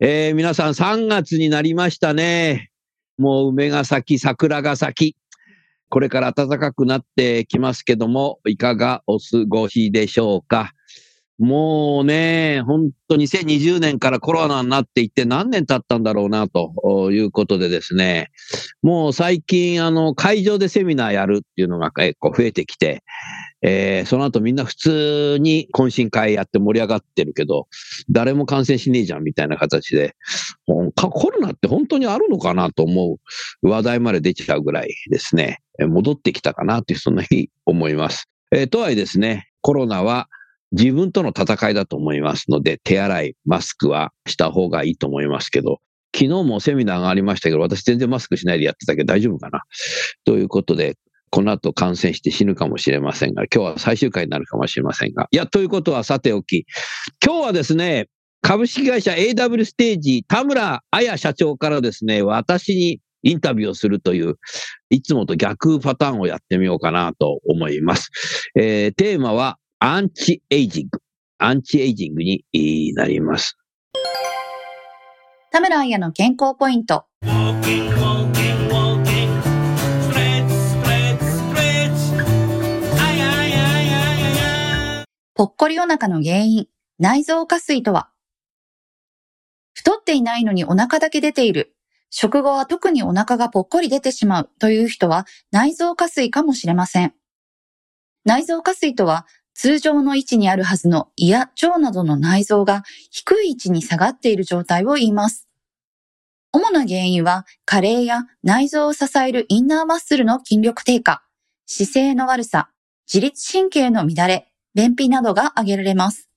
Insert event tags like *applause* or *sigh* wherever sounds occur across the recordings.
えー、皆さん3月になりましたね。もう梅が咲き、桜が咲き。これから暖かくなってきますけども、いかがお過ごしでしょうか？もうね、本当2020年からコロナになっていって何年経ったんだろうな、ということでですね。もう最近、あの、会場でセミナーやるっていうのが結構増えてきて、えー、その後みんな普通に懇親会やって盛り上がってるけど、誰も感染しねえじゃんみたいな形で、コロナって本当にあるのかなと思う話題まで出ちゃうぐらいですね、戻ってきたかなという、そんな日思います。えー、とはいえですね、コロナは自分との戦いだと思いますので、手洗い、マスクはした方がいいと思いますけど、昨日もセミナーがありましたけど、私全然マスクしないでやってたけど大丈夫かなということで、この後感染して死ぬかもしれませんが、今日は最終回になるかもしれませんが。いや、ということはさておき、今日はですね、株式会社 AW ステージ、田村彩社長からですね、私にインタビューをするという、いつもと逆パターンをやってみようかなと思います。えー、テーマは、アンチエイジング。アンチエイジングになります。田村彩の健康ポイント。ぽっこりお腹の原因、内臓下垂とは？太っていないのにお腹だけ出ている。食後は特にお腹がぽっこり出てしまうという人は内臓下垂かもしれません。内臓下垂とは通常の位置にあるはずの胃や腸などの内臓が低い位置に下がっている状態を言います。主な原因は加齢や内臓を支えるインナーマッスルの筋力低下、姿勢の悪さ、自律神経の乱れ、便秘などが挙げられます。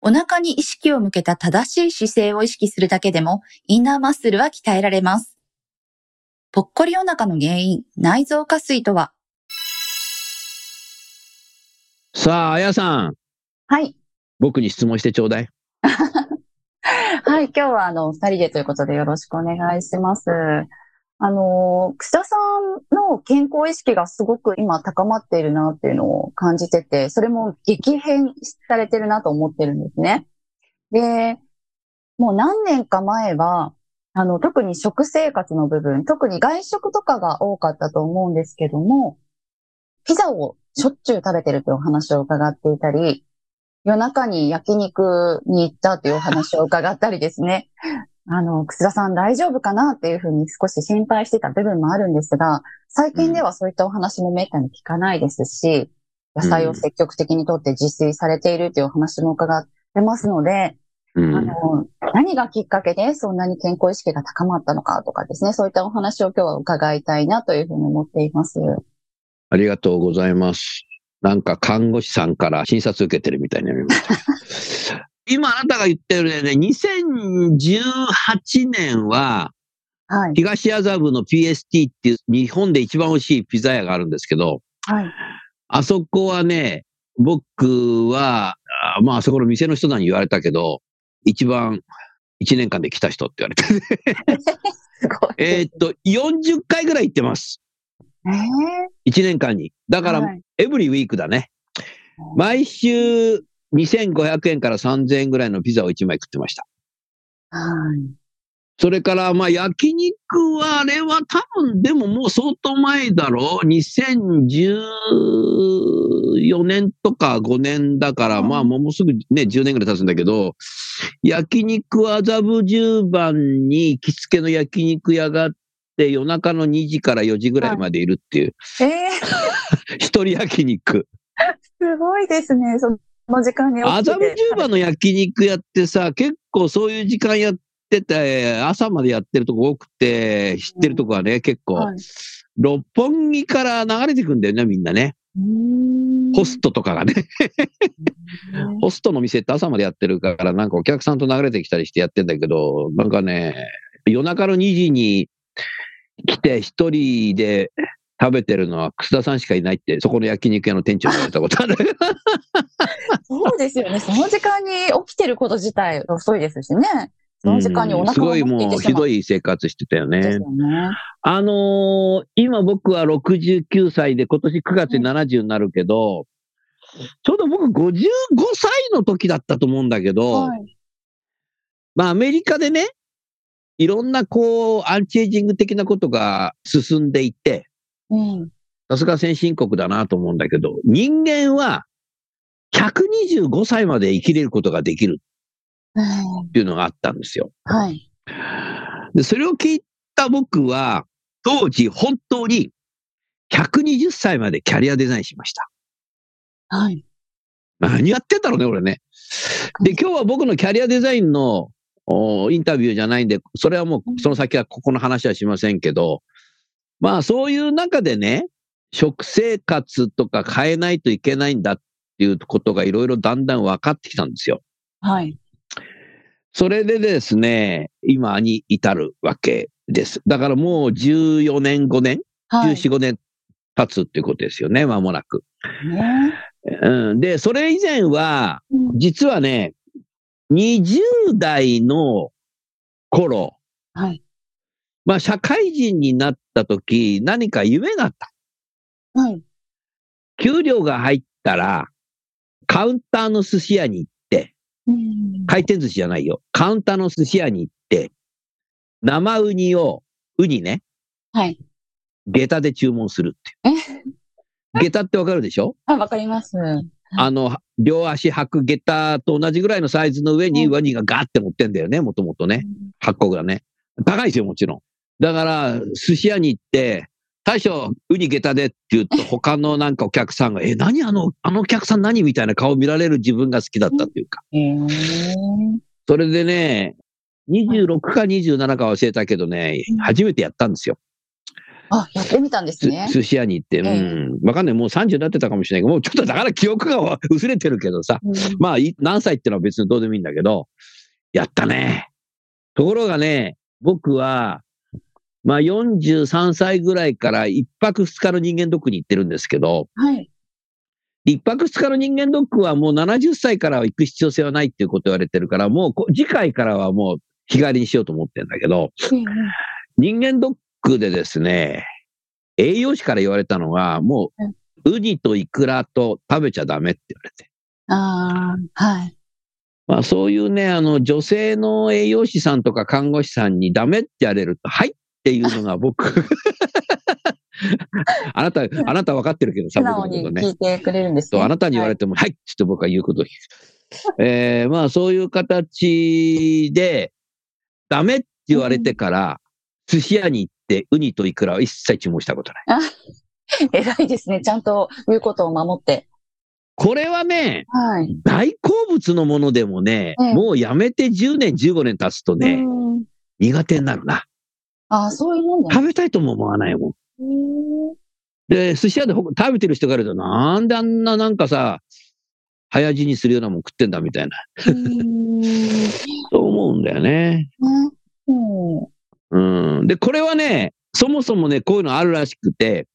お腹に意識を向けた正しい姿勢を意識するだけでも、インナーマッスルは鍛えられます。ぽっこりお腹の原因、内臓下垂とは？さあ、あやさん。はい。僕に質問してちょうだい。*laughs* はい、今日はあの、二人でということでよろしくお願いします。あの、草さんの健康意識がすごく今高まっているなっていうのを感じてて、それも激変されてるなと思ってるんですね。で、もう何年か前は、あの、特に食生活の部分、特に外食とかが多かったと思うんですけども、ピザをしょっちゅう食べてるというお話を伺っていたり、夜中に焼肉に行ったというお話を伺ったりですね。あの、楠田さん大丈夫かなっていうふうに少し心配してた部分もあるんですが、最近ではそういったお話もめったに聞かないですし、野菜を積極的にとって自炊されているというお話も伺ってますので、うん、あの、何がきっかけでそんなに健康意識が高まったのかとかですね、そういったお話を今日は伺いたいなというふうに思っています。ありがとうございます。なんか看護師さんから診察受けてるみたいになりました。今あなたが言ったようにね、2018年は、はい、東麻布の PST っていう日本で一番美味しいピザ屋があるんですけど、はい、あそこはね、僕は、まああそこの店の人に言われたけど、一番1年間で来た人って言われて。*laughs* えっと、40回ぐらい行ってます。えー、1年間に。だから、はい、エブリウィークだね。毎週2500円から3000円ぐらいのピザを1枚食ってました。はい。それから、まあ、焼肉は、あれは多分、でももう相当前だろう ?2010 14年とか5年だから、うんまあもうすぐね、10年ぐらい経つんだけど、焼肉麻布十番に行きつけの焼肉屋があって、夜中の2時から4時ぐらいまでいるっていう、ええ *laughs* 一人焼肉。*laughs* すごいですね。その時間に麻布十番の焼肉屋ってさ、結構そういう時間やってて、朝までやってるとこ多くて、知ってるとこはね、結構、はい。六本木から流れてくんだよね、みんなね。ホストとかがね。*laughs* ホストの店って朝までやってるから、なんかお客さんと流れてきたりしてやってんだけど、なんかね、夜中の2時に来て一人で食べてるのは楠田さんしかいないって、そこの焼肉屋の店長に言われたことある。そうですよね。その時間に起きてること自体遅いですしね。その時間におうん腹がすごいもう。ひどい生活してたよね。よね。あのー今僕は69歳で今年9月に70になるけど、ちょうど僕55歳の時だったと思うんだけど、はい。まあアメリカでね、いろんなこう、アンチエイジング的なことが進んでいて、うん。さすが先進国だなと思うんだけど、人間は125歳まで生きれることができるっていうのがあったんですよ。はい。で、それを聞いた僕は、当時本当に120歳までキャリアデザインしました。はい。何やってんだろうね、俺ね。で、今日は僕のキャリアデザインのおインタビューじゃないんで、それはもうその先はここの話はしませんけど、まあそういう中でね、食生活とか変えないといけないんだっていうことがいろいろだんだん分かってきたんですよ。はい。それでですね、今に至るわけです。だからもう14年、5年、はい。14、5年経つっていうことですよね、間もなく。ねうん、で、それ以前は、うん実はね、20代の頃、はい。まあ社会人になった時、何か夢があった。はい。給料が入ったら、カウンターの寿司屋に行って、うん回転寿司じゃないよ。カウンターの寿司屋に行って、生ウニを、ウニね、はい。下駄で注文するっていう。*laughs* 下駄ってわかるでしょ？あ、わかります。あの、両足履く下駄と同じぐらいのサイズの上にうんワニがガーって乗ってんだよね、もともとね。箱がね。高いですよ、もちろん。だから、寿司屋に行って、大将、ウニ下駄でって言うと、*laughs* 他のなんかお客さんが、え、何あの、あのお客さん何?みたいな顔見られる自分が好きだったっていうか。それでね、26か27か忘れたけどねうん、初めてやったんですよ。あ、やってみたんですすね。寿司屋に行って。うええん。わかんない。もう30になってたかもしれないけど、もうちょっとだから記憶が薄れてるけどさ。うんまあ、い何歳ってのは別にどうでもいいんだけど、やったね。ところがね、僕は、まあ43歳ぐらいから一泊二日の人間ドックに行ってるんですけど、はい。一泊二日の人間ドックはもう70歳からは行く必要性はないっていうこと言われてるから、もうこ次回からはもう日帰りにしようと思ってるんだけど、人間ドックでですね、栄養士から言われたのが、もう、ウニとイクラと食べちゃダメって言われて。ああ、はい。まあそういうね、あの、女性の栄養士さんとか看護師さんにダメって言われると、はいっていうのが僕。*laughs* あなた、あなた分かってるけどさ、僕のことね。聞いてくれるんですね。とあなたに言われても、はい、ちょっと僕は言うことを聞く。えー、まあそういう形で、ダメって言われてから、寿司屋に行って、ウニとイクラは一切注文したことない。偉いですね。ちゃんと言うことを守って。これはね、はい。大好物のものでもね、ええもうやめて10年、15年経つとね、うん苦手になるな。ああ、そういうもんだ。食べたいとも思わないもん。うんで、寿司屋でほ食べてる人から言うと、なんであんななんかさ、早死にするようなもん食ってんだみたいな、うん *laughs* そう思うんだよね。うんうん。で、これはね、そもそもね、こういうのあるらしくて、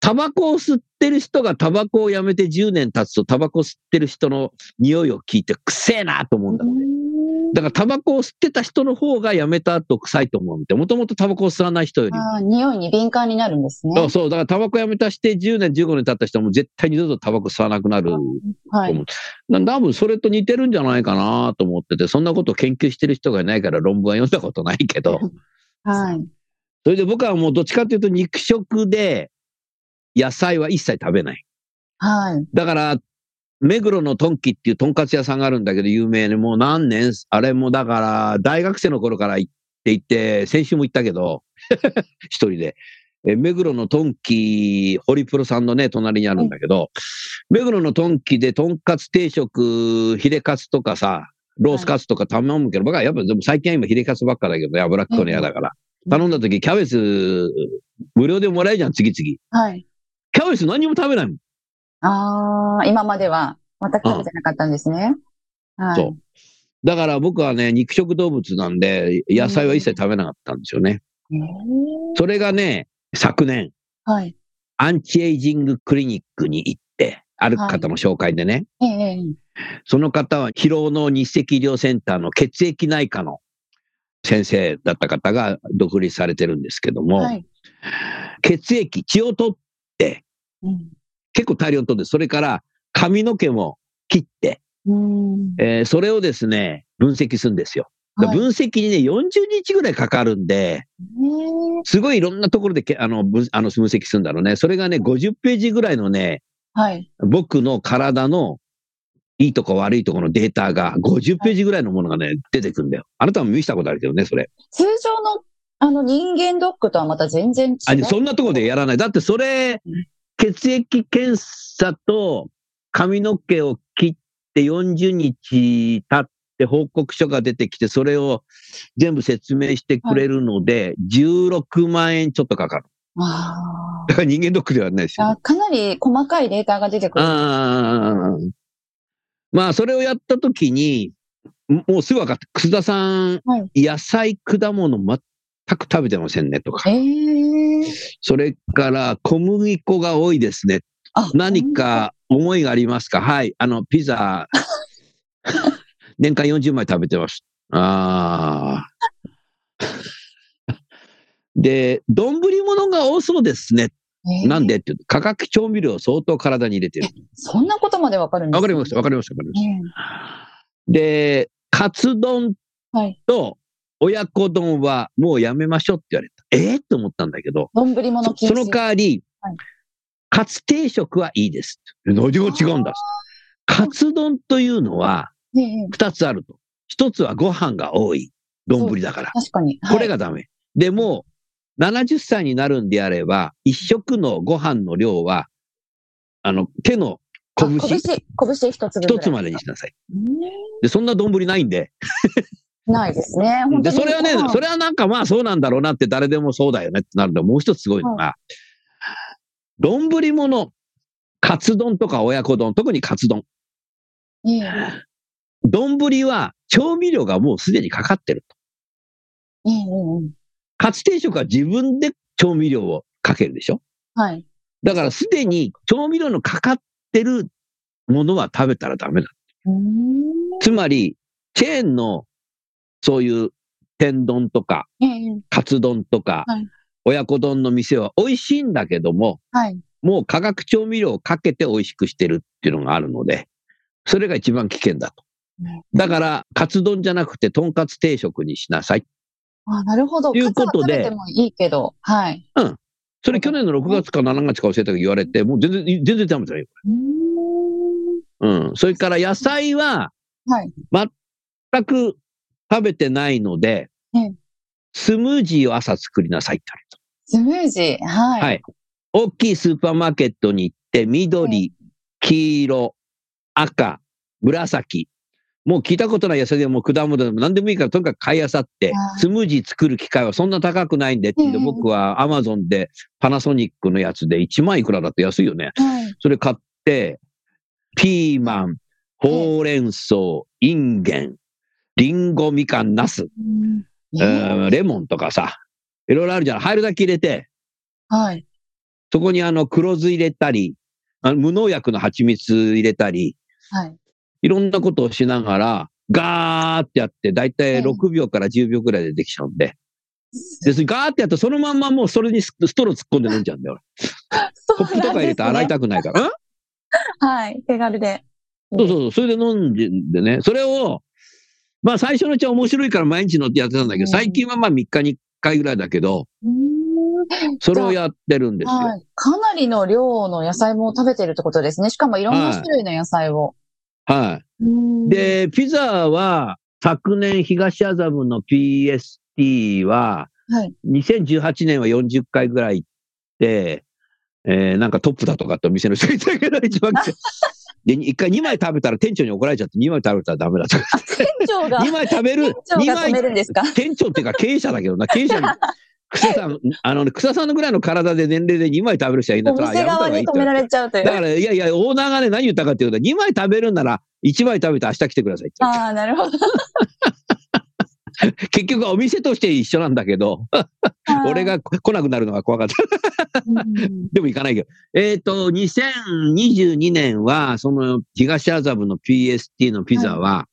タバコを吸ってる人がタバコをやめて10年経つと、タバコ吸ってる人の匂いを聞いて、くせえなと思うんだって。だからタバコを吸ってた人の方がやめた後臭いと思うんで、もともとタバコを吸わない人よりも。ああ、匂いに敏感になるんですね。そうそう、だからタバコやめたして10年、15年経った人はもう絶対二度とタバコ吸わなくなる。はい。な多分それと似てるんじゃないかなと思ってて、そんなことを研究してる人がいないから論文は読んだことないけど、はい。それで僕はもうどっちかというと肉食で野菜は一切食べない。はい。だから、目黒のトンキっていうとんかつ屋さんがあるんだけど、有名で、もう何年、あれもだから、大学生の頃から行っていて、先週も行ったけど、*laughs* 一人で。え目黒のトンキ、ホリプロさんのね、隣にあるんだけど、目黒のトンキでとんかつ定食、ヒレカツとかさ、ロースカツとか頼むけど、僕はやっぱでも最近は今ヒレカツばっかだけどね、脂っこいの嫌だから。うん頼んだ時、キャベツ、無料でもらえるじゃん、次々。はい。キャベツ何にも食べないもん。ああ、今までは全く食べてなかったんですね。はい。そうだから僕はね、肉食動物なんで、野菜は一切食べなかったんですよね。それがね、昨年、はい。アンチエイジングクリニックに行って、ある方の紹介でね、ええええその方は疲労の日赤医療センターの血液内科の先生だった方が独立されてるんですけども、はい。血液、血を取って、うん結構大量に取って、それから髪の毛も切って、うん。えーそれをですね、分析するんですよ。分析にね、40日ぐらいかかるんで、すごいいろんなところでけあの分あの分析するんだろうね。それがね、50ページぐらいのね、はい。僕の体のいいとこ悪いとこのデータが50ページぐらいのものがね、出てくるんだよ。あなたも見せたことあるけどね、それ。通常の、あの、人間ドックとはまた全然違う。あそんなところでやらない。だってそれうん、血液検査と髪の毛を切って40日経って報告書が出てきて、それを全部説明してくれるので、16万円ちょっとかかる。あだから人間ドックではないですよ。ーあ。かなり細かいデータが出てくる。ああ。まあ、それをやったときに、ももうすぐ分かった。楠田さん、はい野菜、果物全く食べてませんねとか。ええそれから小麦粉が多いですね。あ何か思いがありますか？はい。あの、ピザ、*laughs* 年間40枚食べてます。ああ。で、丼物が多そうですね。えーなんでって化学調味料を相当体に入れてる。そんなことまでわかるんですわかります、わかります、わかります。えで、カツ丼。と親子丼はもうやめましょうって言われた。え？えって思ったんだけど、丼物禁止。そその代わり、はいカツ定食はいいです。何が違うんだ？カツ丼というのはええ二つあると。一つはご飯が多い。丼だから。確かに。これがダメ。でも、70歳になるんであれば、一食のご飯の量は、あの、手のはい、拳あ拳、拳一つ一つまでにしなさい。うんで、そんな丼ないんで。ないですね。で、にそれはねそれはなんかまあそうなんだろうなって誰でもそうだよねってなるんだもう一つすごいのが、丼物、カツ丼とか親子丼、特にカツ丼。ええ丼は調味料がもうすでにかかってると。カツ定食は自分で調味料をかけるでしょ？はい。だからすでに調味料のかかってるものは食べたらダメだ。つまり、チェーンのそういう天丼とか、ええカツ丼とか、はい親子丼の店は美味しいんだけども、はい。もう化学調味料をかけて美味しくしてるっていうのがあるので、それが一番危険だとね。だから、カツ丼じゃなくて、とんかつ定食にしなさい。あ、なるほど。ということでカツは食べてもいいけど、はい。それ去年の6月か7月か忘れたけど言われて、もう全然、全然食べてないよ。うーんうん。それから野菜ははい。全く食べてないのでええ、スムージーを朝作りなさいって言われた。スムージー？はい。はい大きいスーパーマーケットに行って、緑、黄色、赤、紫。もう聞いたことない野菜でも果物でも何でもいいからとにかく買い漁っては、いスムージー作る機会はそんな高くないんでって言って、ええ僕はアマゾンでパナソニックのやつで1万いくらだって安いよね。はい。それ買って、ピーマン、ほうれん草、インゲン、リンゴ、みかん、ナス、うんえーレモンとかさ、いろいろあるじゃん。入るだけ入れて、はい。そこにあの黒酢入れたり、あの無農薬の蜂蜜入れたり、はい。いろんなことをしながら、ガーってやって、だいたいええ6秒から10秒くらいでできちゃうんで。で、それガーってやって、そのまんまもうそれにスストロー突っ込んで飲んじゃうんだよ。*laughs* コップとか入れて洗いたくないから。ん？はい。手軽で。そうそうそう、それで飲んでね、それを、まあ最初のうちは面白いから毎日乗ってやってたんだけど、うん最近はまあ3日に1回ぐらいだけど、それをやってるんですよ。はい。かなりの量の野菜も食べてるってことですね。しかもいろんな種類の野菜を。はい。うん、で、ピザは、昨年東麻布の PST は、はい。2018年は40回ぐらい行って、えーなんかトップだとかってお店の人が言ったけど、一番。で、一回2枚食べたら店長に怒られちゃって2枚食べたらダメだとか。店長が、*laughs* 2枚食べる、2店長が止め枚、るんですか？店長っていうか経営者だけどな、経営者に、草さん、あのね、草さんのぐらいの体で年齢で2枚食べる人はいいんだおったら、店側に止められちゃうという。だから、いやいや、オーナーがね、何言ったかっていうと、2枚食べるんなら、1枚食べて明日来てくださいって。ああ、なるほど。*laughs* 結局はお店として一緒なんだけど、俺が来なくなるのが怖かった。うん。でも行かないけど。えっ、と、2022年は、その東麻布の PST のピザは、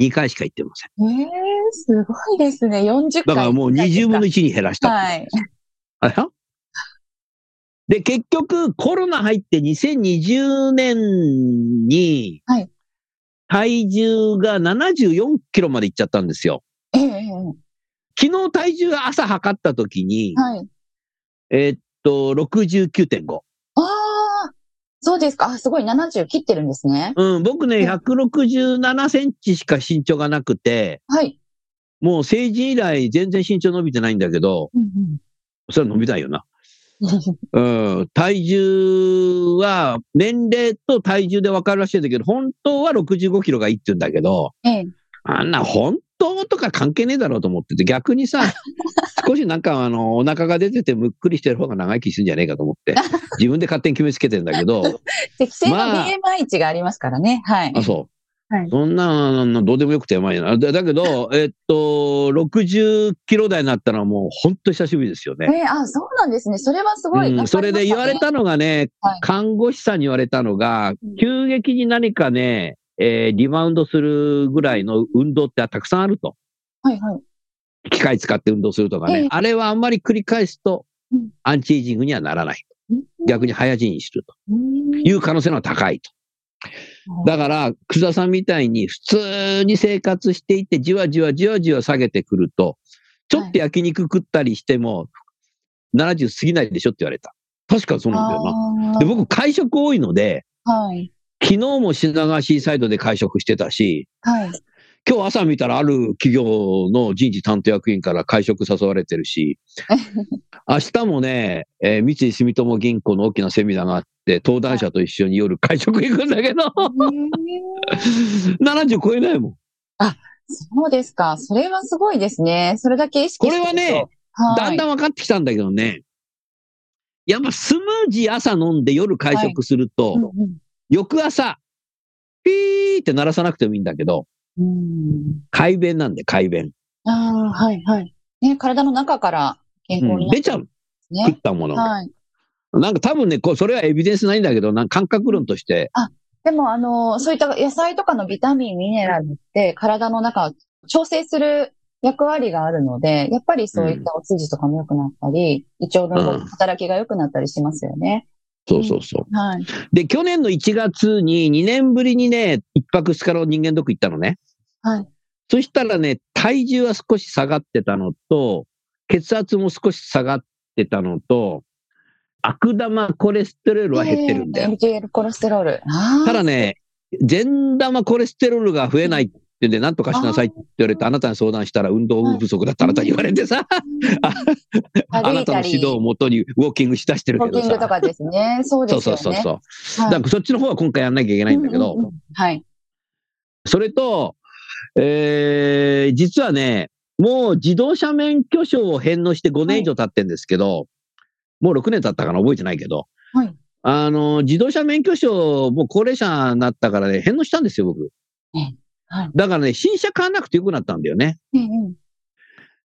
2回しか行ってません。ええすごいですね。40回。だからもう20分の1に減らした。はい。あれで、結局、コロナ入って2020年にはい、体重が74キロまでいっちゃったんですよ。昨日体重朝測った時に、はい。えーっと、69.5。ああ、そうですか。あ、すごい。70切ってるんですね。うん、僕ね、うん167センチしか身長がなくて、はい。もう成人以来全然身長伸びてないんだけど、うんそれは伸びないよな。う *laughs* んうん、体重は、年齢と体重で分かるらしいんだけど、本当は65キロがいいって言うんだけど、ええ。あんな本当とか関係ねえだろうと思ってて、逆にさ、*laughs* 少しなんかあの、お腹が出ててむっくりしてる方が長生きするんじゃねえかと思って、*laughs* 自分で勝手に決めつけてんだけど、適正のまあ BMI 値がありますからね。はい。あ、そう。はいそんなのどうでもよくてやばいな。だだけど、*laughs* えっと、60キロ台になったのはもう本当久しぶりですよね。ええあ、そうなんですね。それはすごい、うん、それで言われたのがね、はい看護師さんに言われたのがうん、急激に何かね、えーリバウンドするぐらいの運動ってたくさんあると。はいはい。機械使って運動するとかね。ええあれはあんまり繰り返すとうん、アンチエイジングにはならない。逆に早死にするとうんいう可能性のは高いと。だから、楠田さんみたいに普通に生活していて、じわじわじわじわ下げてくると、ちょっと焼肉食ったりしても、70過ぎないでしょって言われた。確かそうなんだよな。で、僕、会食多いので、はい。昨日も品川シーサイドで会食してたし、はい。今日朝見たらある企業の人事担当役員から会食誘われてるし、*laughs* 明日もね、えー三井住友銀行の大きなセミナーがあって、登壇者と一緒に夜会食行くんだけど、70超えないもん。そうですか。それはすごいですね。それだけ意識これはねだんだん分かってきたんだけどね、やっぱスムージー朝飲んで夜会食すると、うんうん翌朝、ピーって鳴らさなくてもいいんだけど、うん快便なんで、快便。ああ、はい、はい。ね、体の中から健康うんになって出ちゃう。ね食。ったものが。はい。なんか多分ね、こうそれはエビデンスないんだけど、なんか感覚論として、でも、あの、そういった野菜とかのビタミン、ミネラルって体の中を調整する役割があるので、やっぱりそういったお通じとかも良くなったり、胃腸のうん働きが良くなったりしますよね。そうそうそう。はい。で、去年の1月に2年ぶりにね、一泊二日の人間ドック行ったのね。はい。そしたらね、体重は少し下がってたのと、血圧も少し下がってたのと、悪玉コレステロールは減ってるんだよ。えー LDL コレステロール。ただね、善玉コレステロールが増えないって言うんで、なんとかしなさいって言われて、あなたに相談したら運動不足だってあなたに言われてさ、*laughs* あ歩ないたの指導をもとにウォーキングしだしてるウォけどさ。ーキングとかですね。そうですよね。そうそうそう。はい。だからそっちの方は今回やんなきゃいけないんだけど、うんうんうんはい。それと、えー、実はね、もう自動車免許証を返納して5年以上経ってんですけど、もう6年経ったかな覚えてないけど、はい。あの、自動車免許証、もう高齢者になったからね、返納したんですよ、僕。はい。だからね、新車買わなくてよくなったんだよね。うんうん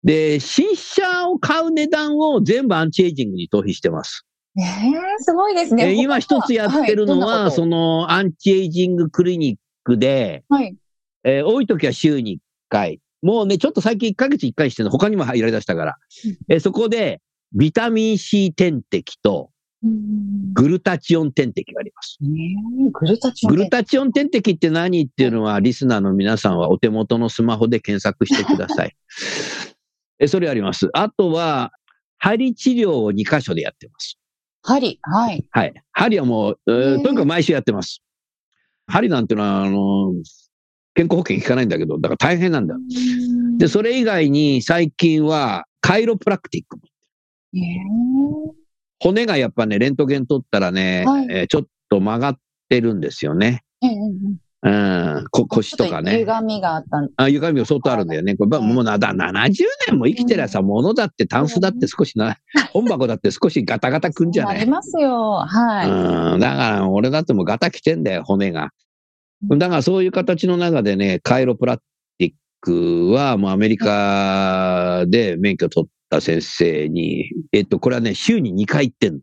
で、新車を買う値段を全部アンチエイジングに逃避してます。えー、すごいですね。えー今一つやってるのは、その、のアンチエイジングクリニックで、はい。えー多い時は週に1回。もうね、ちょっと最近1ヶ月1回してるの、他にも入られだしたから。えーそこで、ビタミン C 点滴とうんグルタチオン点滴があります。グルタチオングルタチオン点滴って何っていうのは、リスナーの皆さんはお手元のスマホで検索してください。*laughs* えそれあります。あとは、針治療を2箇所でやってます。針。はい。はい。針はもう、えーとにかく毎週やってます。針なんてのは、あの、健康保険効かないんだけど、だから大変なんだよ。で、それ以外に最近は、カイロプラクティック。へー骨がやっぱね、レントゲン取ったらね、はいえーちょっと曲がってるんですよね。ええええうん、こ腰とかね。歪みがあったんあ、歪みが相当あるんだよね。これ、はいもうな、だ、70年も生きてりゃさ、物だって、タンスだって少しな、*laughs* 本箱だって少しガタガタくんじゃないありますよ。はい。うん、だから、俺だってもうガタ来てんだよ、骨が。だから、そういう形の中でね、カイロプラティックは、もうアメリカで免許取った先生に、えっと、これはね、週に2回行ってんの。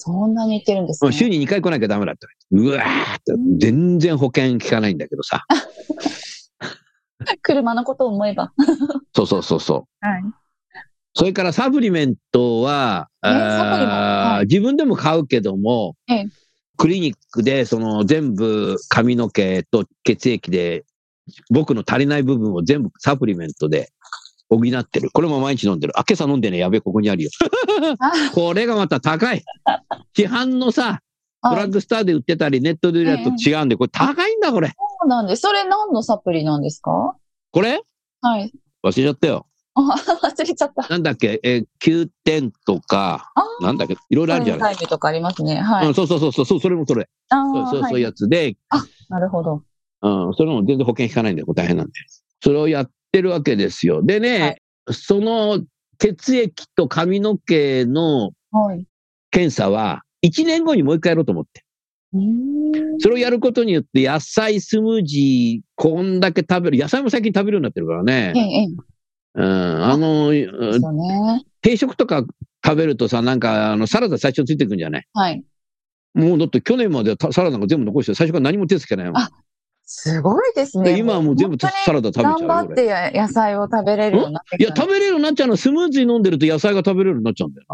そんなに言ってるんですね。週に2回来なきゃダメだって。うわーって、全然保険効かないんだけどさ。*laughs* 車のことを思えば。*laughs* そうそうそうそう。はい。それからサプリメントは、ねはい自分でも買うけども、ええクリニックでその全部髪の毛と血液で僕の足りない部分を全部サプリメントで補ってる。これも毎日飲んでる。あ、今朝飲んでね、やべえ、ここにあるよ。*laughs* あこれがまた高い。市販のさ、ドはいラッグスターで売ってたり、ネットで売るやつと違うんで、これ高いんだ、これ。そうなんです。それ何のサプリなんですか？これ？はい。忘れちゃったよ。あ、忘れちゃった。なんだっけ、えー、9点とか、あなんだっけ、いろいろあるじゃない。タイムとかありますね。はい。うん、そうそうそうそう、それもそれ。あそうそう、いそういうやつで、なるほど。うん、それも全然保険効かないんで、大変なんで。それをやってるわけですよ。でね、はいその血液と髪の毛のはい。検査は、1年後にもう一回やろうと思って。それをやることによって、野菜スムージー、こんだけ食べる。野菜も最近食べるようになってるからええ、ね。ええ。うん、あの。定食とか食べるとさ、なんか、あの、サラダ最初についてくんじゃない？はい。もうだって去年までサラダが全部残して、最初から何も手つけないもん。あすごいですね。で今はもう全部本サラダ食べちゃう頑張っ俺てや野菜を食べれるようになっていや、食べれるようになっちゃうの？はスムージー飲んでると野菜が食べれるようになっちゃうんだよ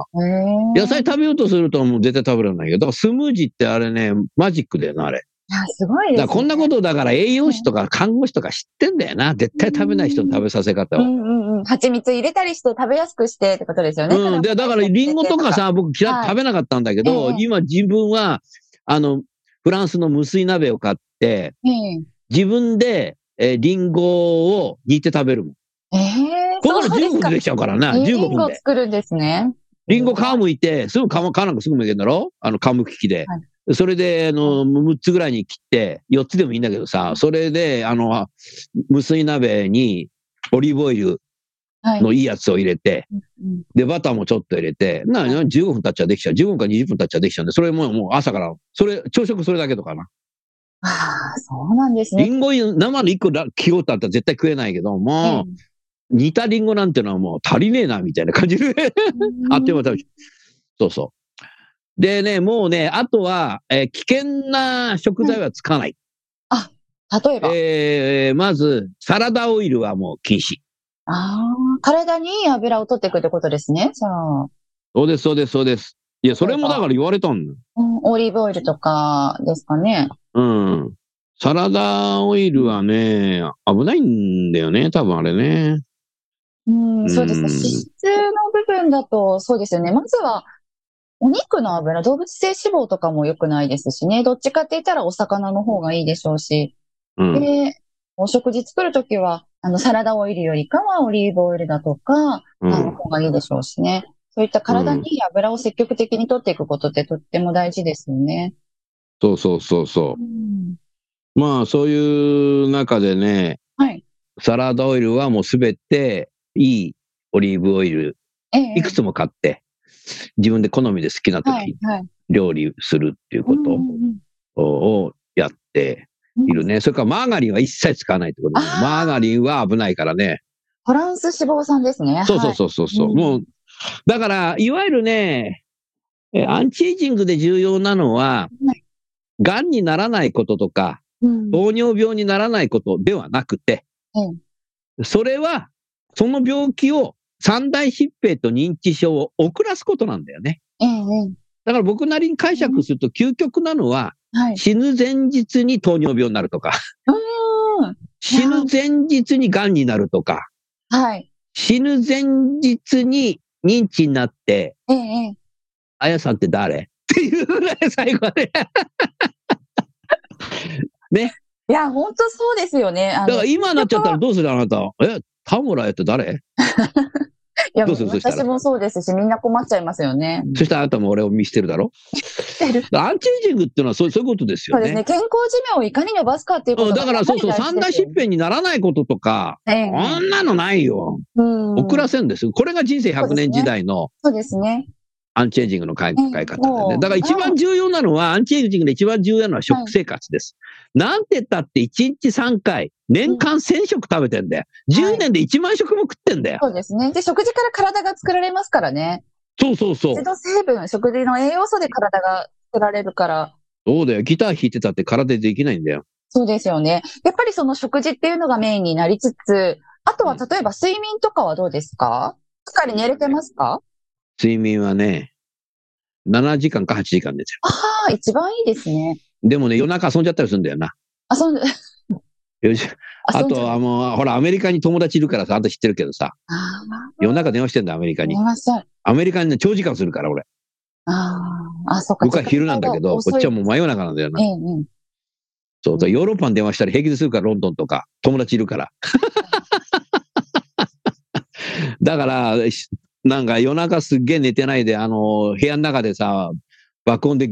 な。野菜食べようとするともう絶対食べられないけど、だからスムージーってあれね、マジックだよな、あれ。いや、すごいです、ね。こんなことだから栄養士とか看護師とか知ってんだよな。絶対食べない人の食べさせ方を。うんうんうん。蜂蜜入れたりして食べやすくしてってことですよね。うん。で、だからリンゴとかさ、僕嫌はいい食べなかったんだけど、ええ今自分は、あの、フランスの無水鍋を買っ自分で、えーリンゴを煮て食べるもん。ええこれから15そうですか分でできちゃうからな。15リンゴを分で。作るんですね。リンゴ皮剥いて、すぐ皮、皮なんかすぐ剥けるんだろ？あの、皮剥き器で。はそれで、あの、6つぐらいに切って、4つでもいいんだけどさ、それで、あの、無水鍋にオリーブオイルはい。のいいやつを入れて、うんで、バターもちょっと入れて、な、な15分経っちゃできちゃう。15分か20分経っちゃできちゃうんで、それももう朝から、それ、朝食それだけとかな。ああ、そうなんですね。リンゴ生の1個だ切ろうとあったら絶対食えないけども、煮たリンゴなんてのはもう足りねえな、みたいな感じで。うんあっという間に食べちゃう。そうそう。でね、もうね、あとは、えー危険な食材は使わない。例えば、えーまず、サラダオイルはもう禁止。ああ、体にいい油を取っていくってことですね。じゃあ、そうです、そうです、そうです。いや、それもだから言われたんだよ。うん、オリーブオイルとかですかね。うん。サラダオイルはね、危ないんだよね、多分あれね。うん、そうですね。うん脂質の部分だと、そうですよね。まずは、お肉の油、動物性脂肪とかも良くないですしね。どっちかって言ったらお魚の方がいいでしょうし。うん。で、お食事作るときは、あの、サラダオイルよりかはオリーブオイルだとか、うん。あの方がいいでしょうしね。そういった体にいい油を積極的に取っていくことってとっても大事ですよね。そうそうそうそうんう。まあ、そういう中でね、はい。サラダオイルはもうすべていいオリーブオイル、ええいくつも買って、自分で好みで好きな時に、はい、はい。料理するっていうこうんうんうんとをやっているね。それからマーガリンは一切使わないってことね。マーガリンは危ないからね。トランス脂肪酸ですね。そうそうう。そうそうそう、うんもう、だから、いわゆるね、えアンチエイジングで重要なのははい、癌にならないこととか、うん糖尿病にならないことではなくて、それは、その病気を三大疾病と認知症を遅らすことなんだよね。えええだから僕なりに解釈すると究極なのは、えはい。死ぬ前日に糖尿病になるとか、うん。死ぬ前日に癌になるとか、はい。死ぬ前日に認知になって、え。あやさんって誰？っていうぐらい最後まで。*laughs* いや、本当そうですよね。だから今なっちゃったらどうするあなた？え、田村やって誰？いや、私もそうですし、みんな困っちゃいますよね。そしたらあなたも俺を見捨てるだろ？してるアンチエイジングっていうのはそうそういうことですよね。そうですね。健康寿命をいかに伸ばすかっていうことうんだからそうそう、三大疾病。病にならないこととか、ええこんなのないよ。うん。遅らせるんです。これが人生100年時代のそうですね。アンチエイジングの考え方でね。だから一番重要なのは、アンチエイジングで一番重要なのは食生活です。なんて言ったって1日3回、年間1000食食べてんだよ。10年で1万食も食ってんだよ。そうですね。で、食事から体が作られますからね。そうそうそう一。度成分、食事の栄養素で体が作られるから。そうだよ。ギター弾いてたって体でできないんだよ。そうですよね。やっぱりその食事っていうのがメインになりつつ、あとは例えば睡眠とかはどうですか？しっかり寝れてますか？睡眠はね、7時間か8時間ですよ。ああ、一番いいですね。でもね、夜中遊んじゃったりするんだよな。遊んで、よし *laughs* あとはもう、ほら、アメリカに友達いるからさ、あんた知ってるけどさ、あ夜中電話してんだ、アメリカあ、に。アメリカにね、長時間するから、俺。ああ、あ、そっか。僕は昼なんだけど、こっちはもうう。真夜中なんだよなえ。え、ええ。そうそう、ヨーロッパに電話したら平気でするから、ロンドンとか、友達いるから。だから、しなんか夜中すっげえ寝てないで、あの、部屋の中でさ、爆音で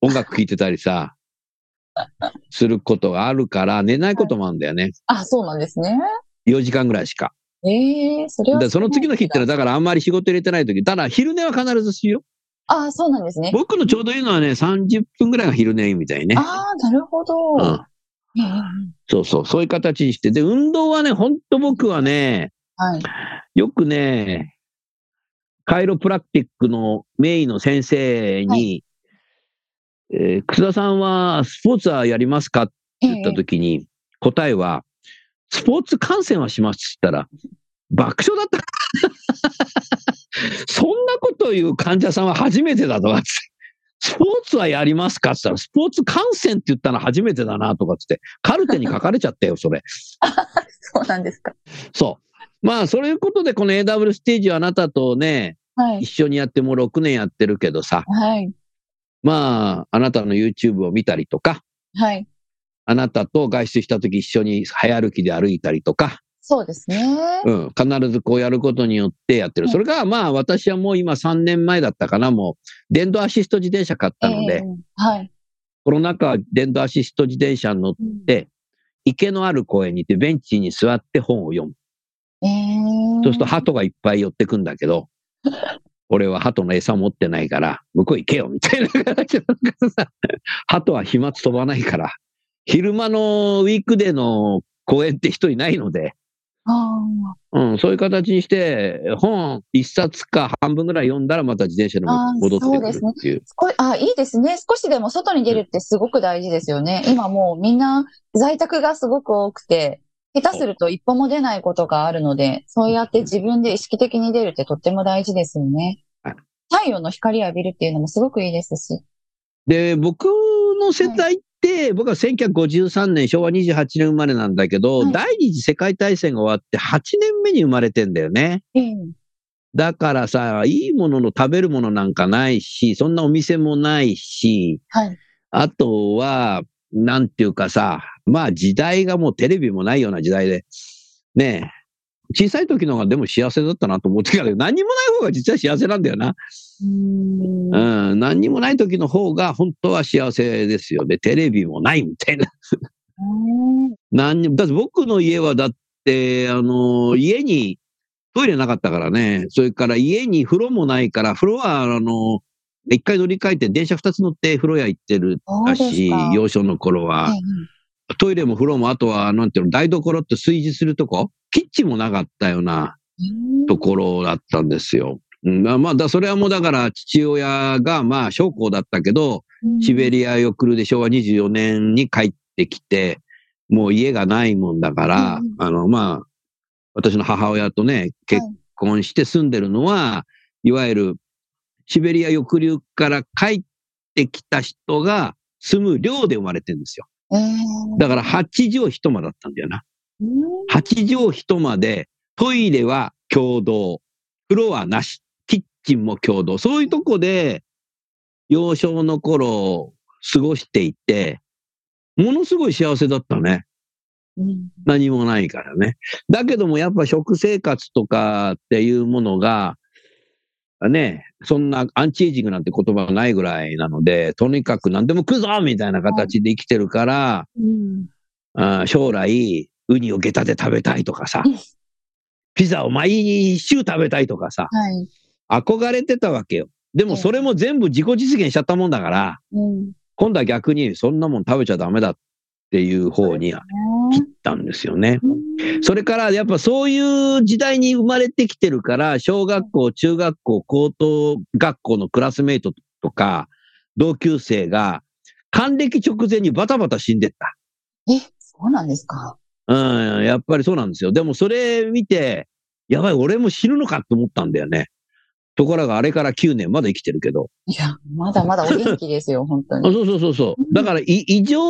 音楽聴いてたりさ、*laughs* することがあるから、寝ないこともあるんだよね。あ、そうなんですね。4時間ぐらいしか。ええそれは。でその次の日ってのは、だからあんまり仕事入れてない時、ただ昼寝は必ずしよああ、そうなんですね。僕のちょうどいいのはね、30分ぐらいが昼寝みたいね。ああ、なるほど。うん。ええそうそう、そういう形にして。で、運動はね、ほんと僕はね、はい。よくね、カイロプラクティックのメインの先生に、えー楠田さんはスポーツはやりますかってえ言った時に、答えは、スポーツ観戦はしますって言ったら、爆笑だった。*laughs* そんなこと言う患者さんは初めてだとかって。スポーツはやりますかって言ったら、スポーツ観戦って言ったの初めてだなとかって、カルテに書かれちゃったよ、それ。*laughs* そうなんですか。そう。まあ、そういうことで、この AW ステージはあなたとね、はい。一緒にやってもう6年やってるけどさ、はい。まあ、あなたの YouTube を見たりとか、はい。あなたと外出した時一緒に早歩きで歩いたりとか、そうですね。うん、必ずこうやることによってやってる。うんそれがまあ私はもう今3年前だったかな、もう電動アシスト自転車買ったので、ええはい。コロナ禍は電動アシスト自転車に乗って、池のある公園に行ってベンチに座って本を読む。ええそうすると鳩がいっぱい寄ってくんだけど、*laughs* 俺は鳩の餌持ってないから、向こう行けよ、みたいな形なさ、鳩は飛沫飛ばないから、昼間のウィークデーの公園って人いないので、あうん、そういう形にして、本一冊か半分ぐらい読んだらまた自転車に戻ってくるっていう。あ、これ、あ、いいですね。少しでも外に出るってすごく大事ですよね。今もうみんな在宅がすごく多くて、下手すると一歩も出ないことがあるので、そうやって自分で意識的に出るってとっても大事ですよねはい。太陽の光浴びるっていうのもすごくいいですし。で、僕の世代って、僕は1953年、昭和28年生まれなんだけど、はい第二次世界大戦が終わって8年目に生まれてんだよね。ええだからさ、いいものの食べるものなんかないし、そんなお店もないし、はい。あとは、なんていうかさ、まあ時代がもうテレビもないような時代で、ねえ、小さい時の方がでも幸せだったなと思ってたけど、何にもない方が実は幸せなんだよな。うーんうん、何にもない時の方が本当は幸せですよね。テレビもないみたいな。うん何にも、だって僕の家はだって、あの、家にトイレなかったからね。それから家に風呂もないから、風呂はあの、一回乗り換えて電車二つ乗って風呂屋行ってるそうですだしか、幼少の頃は。ええトイレも風呂も、あとは、なんていうの、台所って炊事するとこ？キッチンもなかったようなうんところだったんですよ。うん、まあまあ、だそれはもうだから父親がまあ将校だったけど、シベリアを送るで昭和24年に帰ってきて、もう家がないもんだから、うんあのまあ、私の母親とね、結婚して住んでるのは、いわゆるシベリア抑留から帰ってきた人が住む寮で生まれてるんですよ。ええだから8畳一間だったんだよな。うん8畳一間で、トイレは共同、風呂はなし、キッ賃も共同。そういうとこで、幼少の頃、過ごしていて、ものすごい幸せだったね。うん何もないからね。だけどもやっぱ食生活とかっていうものが、ね、そんなアンチエイジングなんて言葉がないぐらいなので、とにかく何でも食うぞみたいな形で生きてるから、うんあー将来、ウニを下駄で食べたいとかさうん、ピザを毎週食べたいとかさ、はい。憧れてたわけよ。でもそれも全部自己実現しちゃったもんだから、うん。今度は逆にそんなもん食べちゃダメだっていう方に行ったんですよね。それからやっぱそういう時代に生まれてきてるから、小学校、中学校、高等学校のクラスメイトとか、同級生が、還暦直前にバタバタ死んでった。え、そうなんですか？うん、やっぱりそうなんですよ。でもそれ見て、やばい、俺も死ぬのかって思ったんだよね。ところがあれから9年まだ生きてるけど。いや、まだまだお元気ですよ、*laughs* 本当あに。そうそうそうそう。だから、い異常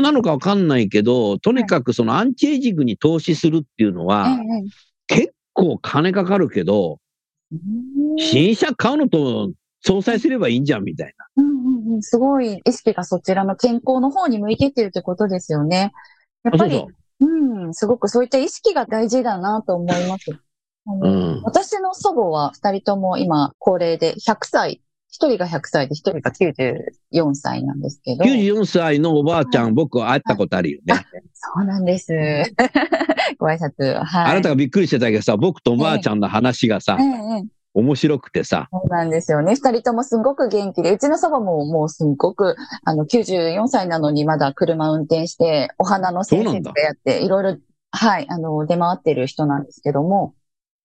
なのかわかんないけど、とにかくそのアンチエイジングに投資するっていうのは、え結構金かかるけど、え新車買うのと相殺すればいいんじゃんみたいうんうんうん、すごい意識がそちらの健康の方に向いてってるってことですよね。やっな。ぱりそうそ、うん、すごくそういった意識が大事だなと思います。あう。ん。私の祖母は二人とも今高齢で100歳、一人が100歳で一人が94歳なんですけど。94歳のおばあちゃん、僕会ったことあるよね。そうなんです。*laughs* ご挨拶。はい。あなたがびっくりしてたけどさ、僕とおばあちゃんの話がさえ、えええ面白くてさ、そうなんですよね。二人ともすごく元気で、うちの祖母ももうすごく、あの、94歳なのにまだ車運転して、お花の先生とかやって、いろいろ、はい、あの、出回ってる人なんですけども、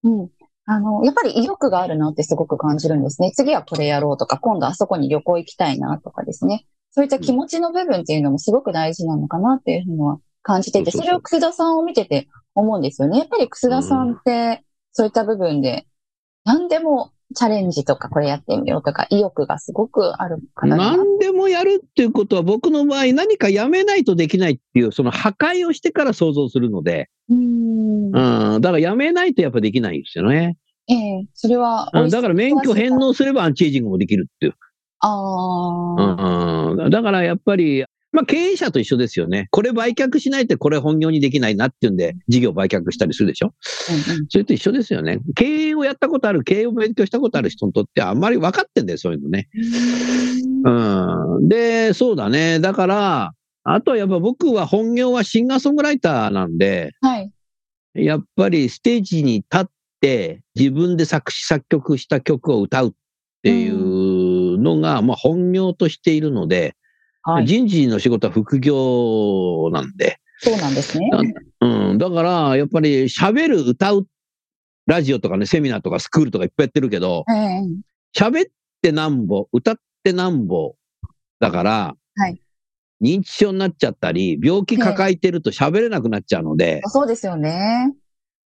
うん。あの、やっぱり意欲があるなってすごく感じるんですね。次はこれやろうとか、今度あそこに旅行行きたいなとかですね。そういった気持ちの部分っていうのもすごく大事なのかなっていうのは感じていて、それを楠田さんを見てて思うんですよね。やっぱり楠田さんって、そういった部分で、何でもチャレンジとかこれやってみようとか意欲がすごくある方だな。何でもやるっていうことは僕の場合何かやめないとできないっていう、その破壊をしてから想像するので、うーん。うん、だからやめないとやっぱできないんですよね。ええそれは、うん、だから免許返納すればアンチエイジングもできるっていう。ああ、うん、だからやっぱり、まあ経営者と一緒ですよね。これ売却しないとこれ本業にできないなっていうんで、事業売却したりするでしょ？うんうんそれと一緒ですよね。経営をやったことある、経営を勉強したことある人にとってはあんまり分かってんだよ、そういうのね。うん。で、そうだね。だから、あとはやっぱ僕は本業はシンガーソングライターなんで、はい。やっぱりステージに立って自分で作詞作曲した曲を歌うっていうのが、まあ本業としているので、はい。人事の仕事は副業なんで、そうなんですね。うん、だからやっぱり喋る、歌う、ラジオとかね、セミナーとかスクールとかいっぱいやってるけど、ええ喋ってなんぼ、歌ってなんぼ、だから、はい認知症になっちゃったり、病気抱えてると喋れなくなっちゃうので、そうですよね。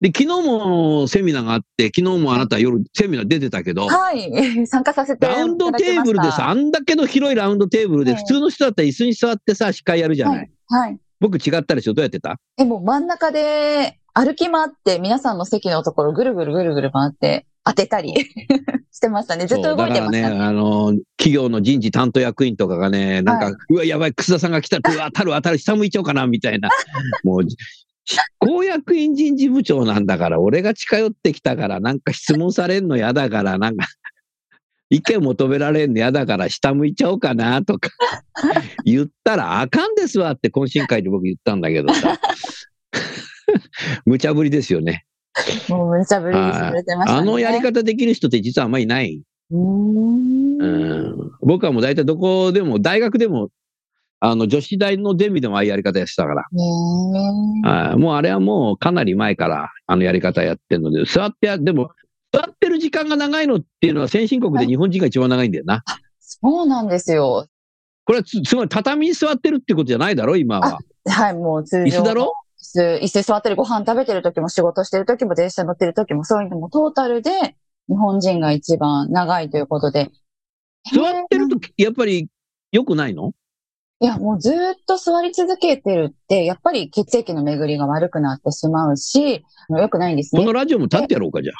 で、昨日もセミナーがあって、昨日もあなた夜セミナー出てたけど、はい。*laughs* 参加させて。ラウンドテーブルでさ、あんだけの広いラウンドテーブルで、ええ普通の人だったら椅子に座ってさ、司会やるじゃない。はい。僕違ったでしょ？どうやってた？え、もう真ん中で歩き回って皆さんの席のところぐるぐるぐるぐる回って当てたり *laughs* してましたね。ずっと動いてましたね。だからね、あの、企業の人事担当役員とかがね、なんか、はいうわ、やばい、楠田さんが来たら、うわ、当たる当たる、下向いちゃおうかな、みたいな。もう、執行役員人事部長なんだから、俺が近寄ってきたから、なんか質問されんの嫌だから、なんか、*laughs* 意見求められんの嫌だから、下向いちゃおうかな、とか、言ったら、あかんですわって懇親会で僕言ったんだけどさ。無茶ぶりですよね。もう無茶ぶりにされてましたね。あのやり方できる人って実はあんまりいない。うーん。うん僕はもう大体どこでも、大学でも、あの、女子大のゼミでもああいうやり方やってたから。ねえ。はいもうあれはもうかなり前からあのやり方やってるので、座ってや、でも、座ってる時間が長いのっていうのは先進国で日本人が一番長いんだよな。そうなんですよ。これはつ、つまり畳に座ってるってことじゃないだろ、今は。はい、もう通常。椅子だろ？椅子、椅子座ってるご飯食べてる時も仕事してる時も電車乗ってる時もそういうのもトータルで日本人が一番長いということで。座ってるとやっぱり良くないの？いや、もうずーっと座り続けてるって、やっぱり血液の巡りが悪くなってしまうし、良くないんですねこの。ラジオも立ってやろうか、じゃ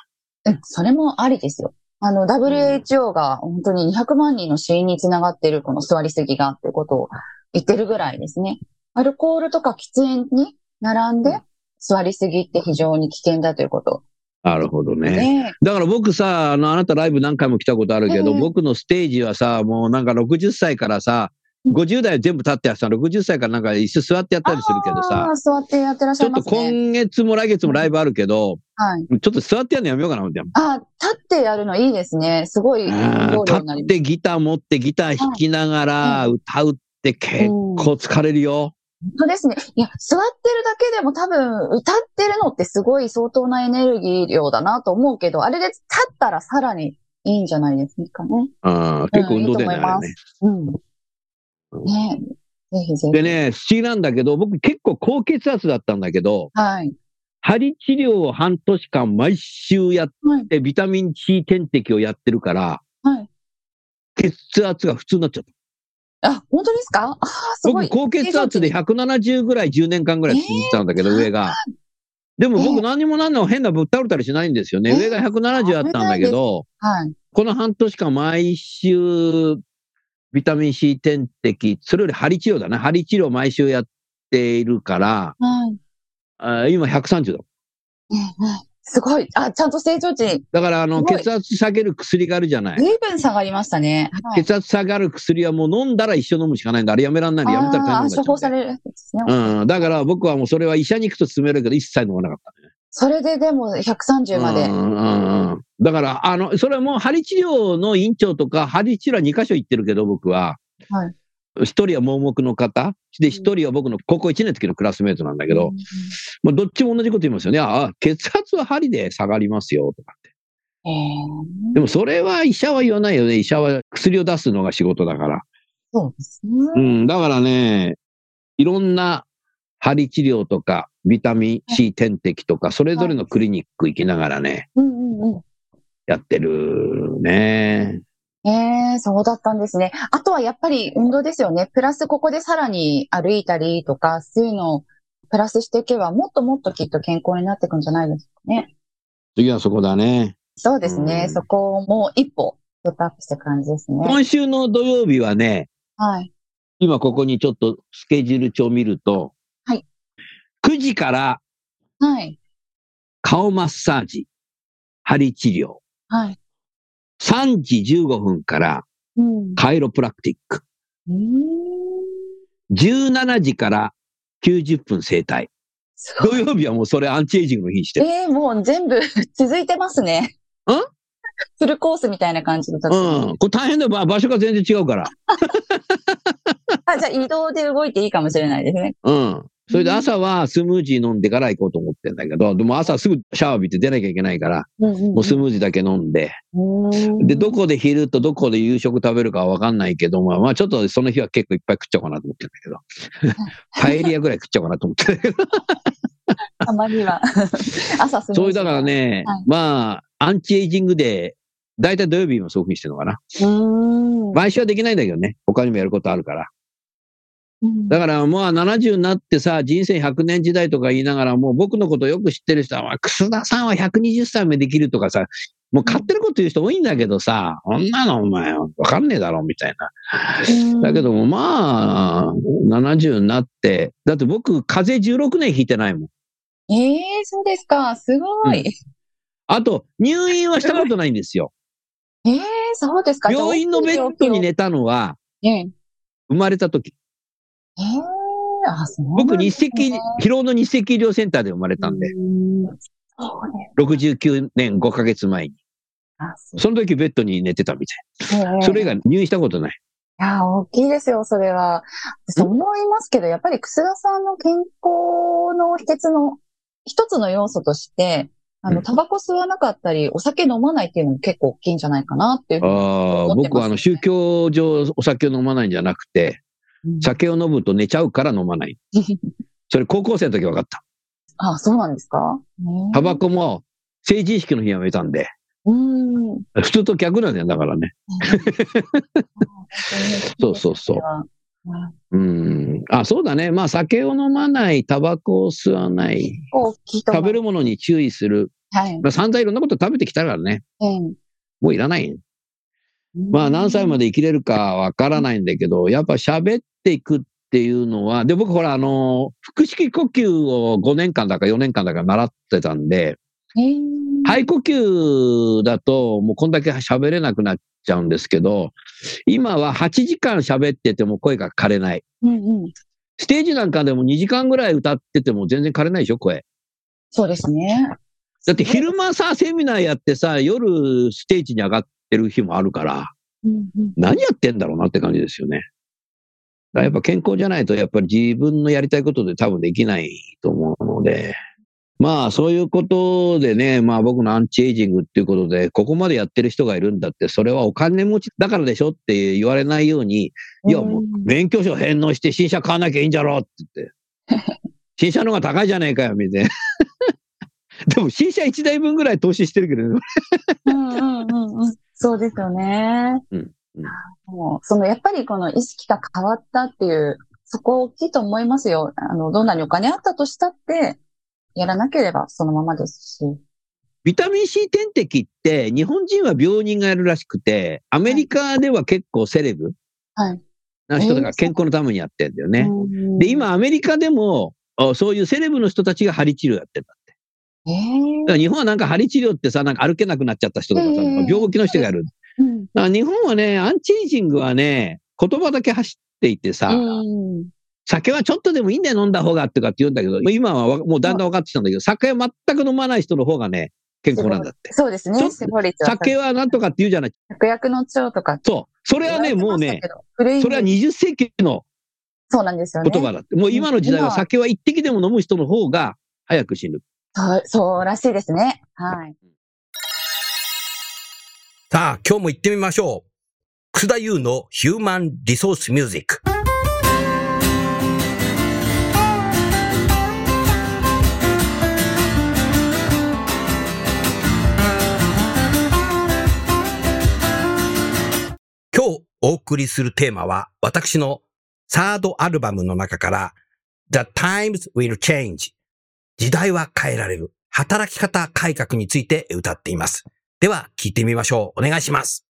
うん、それもありですよ。あの、WHO が本当に200万人の死因につながっているこの座りすぎがっていうことを言ってるぐらいですね。アルコールとか喫煙に並んで座りすぎって非常に危険だということ。なるほどね。ねだから僕さ、あの、あなたライブ何回も来たことあるけど、ええ僕のステージはさ、もうなんか60歳からさ、うん50代全部立ってやってたの60歳からなんか椅子座ってやったりするけどさ座ってやってらっしゃいちょっとますね。今月も来月もライブあるけど、はい。ちょっと座ってやるのやめようかな、思って。あ、立ってやるのいいですね。すごいす。立ってギター持ってギター弾きながら歌うって結構疲れるよ。本当ですね。いや、座ってるだけでも多分、歌ってるのってすごい相当なエネルギー量だなと思うけど、あれで立ったらさらにいいんじゃないですかね。あー結構運動だよね、うんね。ぜひぜひ。でね、不思議なんだけど、僕結構高血圧だったんだけど、はい。針治療を半年間毎週やっはい。て、ビタミン C 点滴をやってるから、はい。血圧が普通になっちゃった。あ、本当ですか？ああ、すごい。僕高血圧で170ぐらい10年間ぐらい続いてたんだけど、えー上が。でもえ僕何にもなんの変なぶっ倒れたりしないんですよね。えー上が170あったんだけど、はい。この半年間毎週ビタミン C 点滴、それより針治療だね。針治療毎週やっているから、はい。あ今130だ。すごい。あ、ちゃんと成長値にだからあの血圧下げる薬があるじゃない。随分下がりましたね。はい。血圧下がる薬はもう飲んだら一生飲むしかないんだ。あれやめらんないのやめたら大変ああ、なことになっちゃうんで処方されるやつですね。うん。だから僕はもうそれは医者に行くと勧めるけど一切飲まなかったね。それででも130まで。うんうんうんだから、あの、それはもう針治療の院長とか、針治療は2箇所行ってるけど、僕は。はい。一人は盲目の方。で、一人は僕の高校1年の時のクラスメートなんだけど、うんまあ、どっちも同じこと言いますよね。ああ、血圧は針で下がりますよ、とかって。へえでもそれは医者は言わないよね。医者は薬を出すのが仕事だから。そうですね。うん、だからね、いろんな針治療とか、ビタミン C 点滴とか、それぞれのクリニック行きながらね、うんうんうん。やってるね。ええそうだったんですね。あとはやっぱり運動ですよね。プラスここでさらに歩いたりとか、そういうのをプラスしていけば、もっともっときっと健康になっていくんじゃないですかね。次はそこだね。そうですね。うんそこをもう一歩、ステップアップした感じですね。今週の土曜日はね、はい。今ここにちょっとスケジュール帳見ると、はい。9時からはい。顔マッサージ、針治療。はい。3時15分からうん。カイロプラクティック。うーん17時から90分整体。土曜日はもうそれアンチエイジングの日にしてる。ええもう全部 *laughs* 続いてますね。ん？フルコースみたいな感じで。うん。これ大変だよ。ば場所が全然違うから。*laughs* あ、じゃあ移動で動いていいかもしれないですね。うん。それで朝はスムージー飲んでから行こうと思ってんだけど、でも朝すぐシャワー浴びて出なきゃいけないから、もうスムージーだけ飲んで、うん。で、どこで昼とどこで夕食食べるかはわかんないけど、まあ、まあちょっとその日は結構いっぱい食っちゃおうかなと思ってるんだけど、*laughs* パエリアぐらい食っちゃおうかなと思ってるんだけど、たまには。*laughs* 朝すそういうだから。ね、はい。まあ、アンチエイジングで、だいたい土曜日もそういうふうにしてるのかな。毎週はできないんだけどね、他にもやることあるから。うんだからもう70になってさ、人生100年時代とか言いながら、もう僕のことよく知ってる人は、まあ、楠田さんは120歳までできるとかさ、もう勝手なこと言う人多いんだけどさ、女のお前わかんねえだろ、みたいな。だけどもまあ、70になって、だって僕、風邪16年ひいてないもん。ええそうですか。すごい。あと、入院はしたことないんですよ。ええそうですか。病院のベッドに寝たのは、ええ生まれた時。ええあ、そうなん僕、日赤、ね疲労の日赤医療センターで生まれたんで、うんね。69年5ヶ月前に。あ、その時ベッドに寝てたみたい。ええそれ以外入院したことない。いや、大きいですよ、それは。そう思いますけど、やっぱり楠田さんの健康の秘訣の一つの要素として、あの、うんタバコ吸わなかったり、お酒飲まないっていうのも結構大きいんじゃないかなっていうふうにああ、思ってます僕はあの宗教上お酒を飲まないんじゃなくて、うん酒を飲むと寝ちゃうから飲まない。*laughs* それ高校生の時分かった。あ、そうなんですか？ねタバコも成人式の日やめたんで、うん。普通と逆なんだよ、だからね。そうそうそううん。あ、そうだね。まあ酒を飲まない、タバコを吸わない、食べるものに注意する。はい。まあ、散々いろんなこと食べてきたからね。ええもういらない。まあ何歳まで生きれるかわからないんだけど、やっぱ喋っていくっていうのは、で、僕ほらあの、腹式呼吸を5年間だか4年間だか習ってたんで、ええ肺呼吸だともうこんだけ喋れなくなっちゃうんですけど、今は8時間喋ってても声が枯れない。うんうん。ステージなんかでも2時間ぐらい歌ってても全然枯れないでしょ、声。そうですね。だって昼間さ、セミナーやってさ、夜ステージに上がってる日もあるから、うんうん何やってんだろうなって感じですよね。やっぱ健康じゃないと、やっぱり自分のやりたいことで多分できないと思うので、まあそういうことでね、まあ僕のアンチエイジングっていうことで、ここまでやってる人がいるんだって、それはお金持ちだからでしょって言われないように、いやもう勉強書返納して新車買わなきゃいいんじゃろうって言って、*laughs* 新車の方が高いじゃないかよ、みたいな。でも新車1台分ぐらい投資してるけどね。うんうんうんうん。そうですよね。うんうんもう、その、やっぱりこの意識が変わったっていう、そこ大きいと思いますよ。あの、どんなにお金あったとしたって、やらなければそのままですし。ビタミン C 点滴って日本人は病人がやるらしくて、アメリカでは結構セレブはい。な人えーが健康のためにやってんだよね。うんで、、今アメリカでもあそういうセレブの人たちが針治療やってんえだから日本はなんか針治療ってさ、なんか歩けなくなっちゃった人とかさ、えー病気の人がやる。えうん。だから日本はね、アンチエイジングはね、言葉だけ走っていてさ、うん。酒はちょっとでもいいんだよ飲んだ方がってかって言うんだけど、今はわもうだんだん分かってきたんだけど、酒は全く飲まない人の方がね、健康なんだって。そうですね。酒はなんとかって言うじゃない。芍薬の腸とか。そう。それはね、もうね。それは20世紀のそうなんですよね。言葉だって。もう今の時代は酒は一滴でも飲む人の方が早く死ぬ。そう、そうらしいですね。はい。さあ、今日も行ってみましょう。楠田優のヒューマンリソースミュージック。今日お送りするテーマは、私のサードアルバムの中から、The Times Will Change 時代は変えられる働き方改革について歌っています。では、聞いてみましょう。お願いします。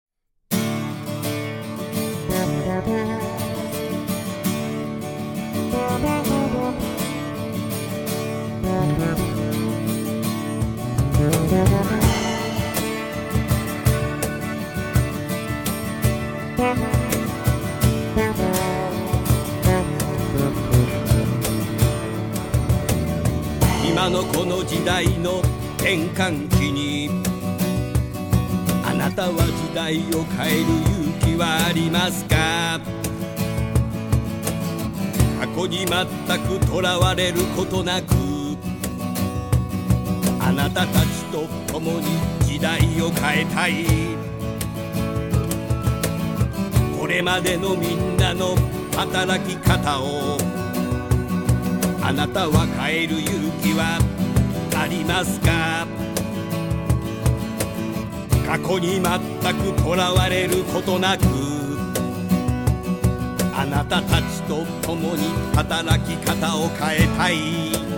の時代の転換期にあなたは時代を変える勇気はありますか？過去に全くとらわれることなくあなたたちと共に時代を変えたい。これまでのみんなの働き方をあなたは変える勇気はありますか？過去に全くとらわれることなくあなたたちと共に働き方を変えたい。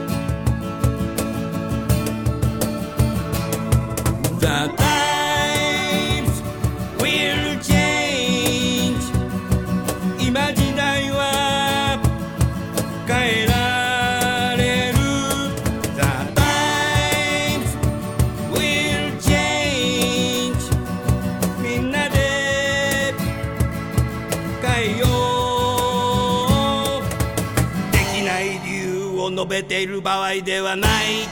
述べている場合ではない。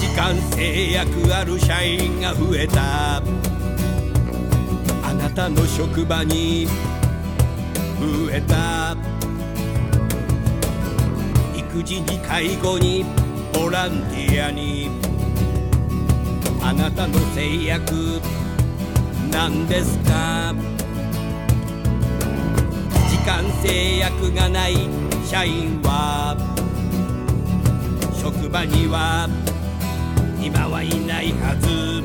時間制約ある社員が増えた。あなたの職場に増えた。育児に介護にボランティアに。あなたの制約なんですか？時間制約がない社員は職場には今はいないはず。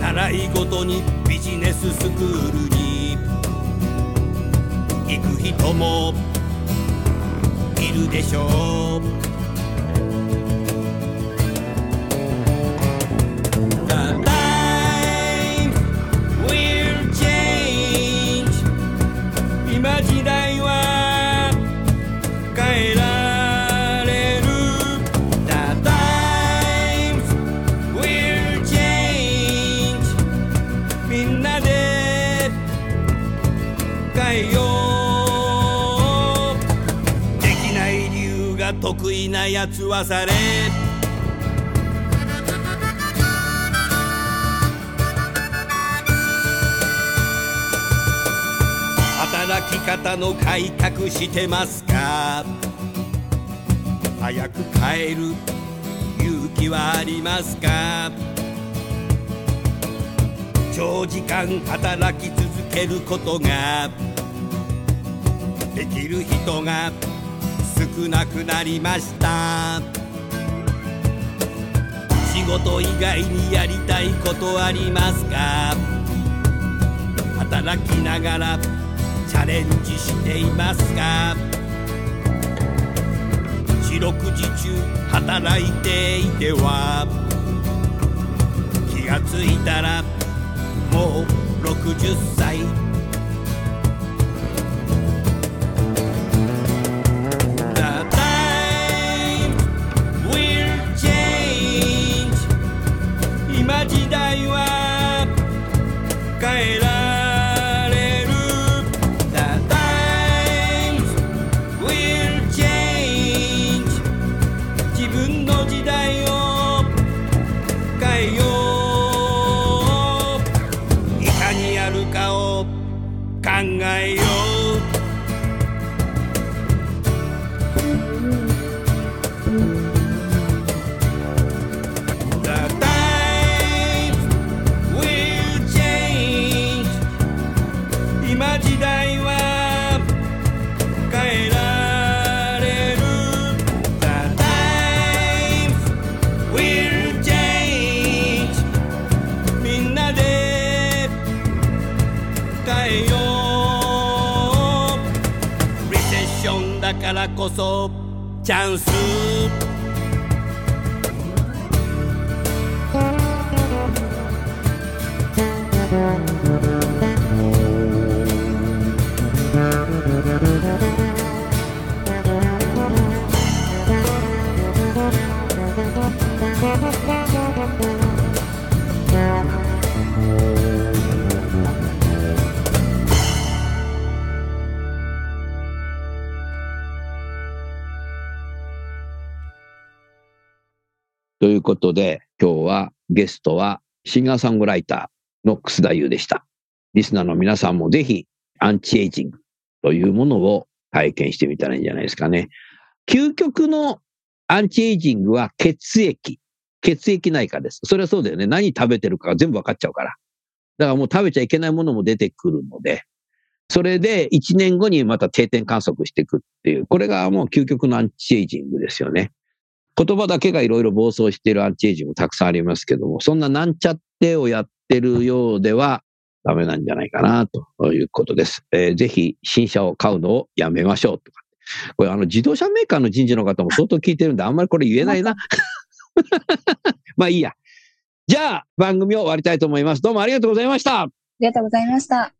習い事にビジネススクールに行く人もいるでしょう。得意なやつはされ。働き方の改革してますか？早く帰る勇気はありますか？長時間働き続けることができる人が少なくなりました。仕事以外にやりたいことありますか？働きながらチャレンジしていますか？四六時中働いていては気がついたらもう60歳。こそチャンス。ことで、今日はゲストはシンガーソングライターの楠田優でした。リスナーの皆さんもぜひアンチエイジングというものを体験してみたらいいんじゃないですかね。究極のアンチエイジングは血液。血液内科です。それはそうだよね。何食べてるか全部わかっちゃうから。だからもう食べちゃいけないものも出てくるので、それで1年後にまた定点観測していくっていう、これがもう究極のアンチエイジングですよね。言葉だけがいろいろ暴走しているアンチエイジングたくさんありますけども、そんななんちゃってをやってるようではダメなんじゃないかなということです。えーぜひ新車を買うのをやめましょうとか。これあの自動車メーカーの人事の方も相当聞いてるんで、あんまりこれ言えないな。*laughs* まあいいや。じゃあ番組を終わりたいと思います。どうもありがとうございました。ありがとうございました。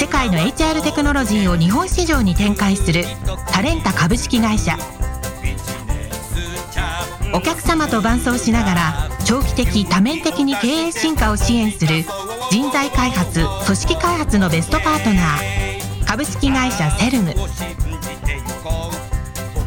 世界の HR テクノロジーを日本市場に展開するタレンタ株式会社。お客様と伴走しながら長期的多面的に経営進化を支援する人材開発組織開発のベストパートナー。株式会社セルム。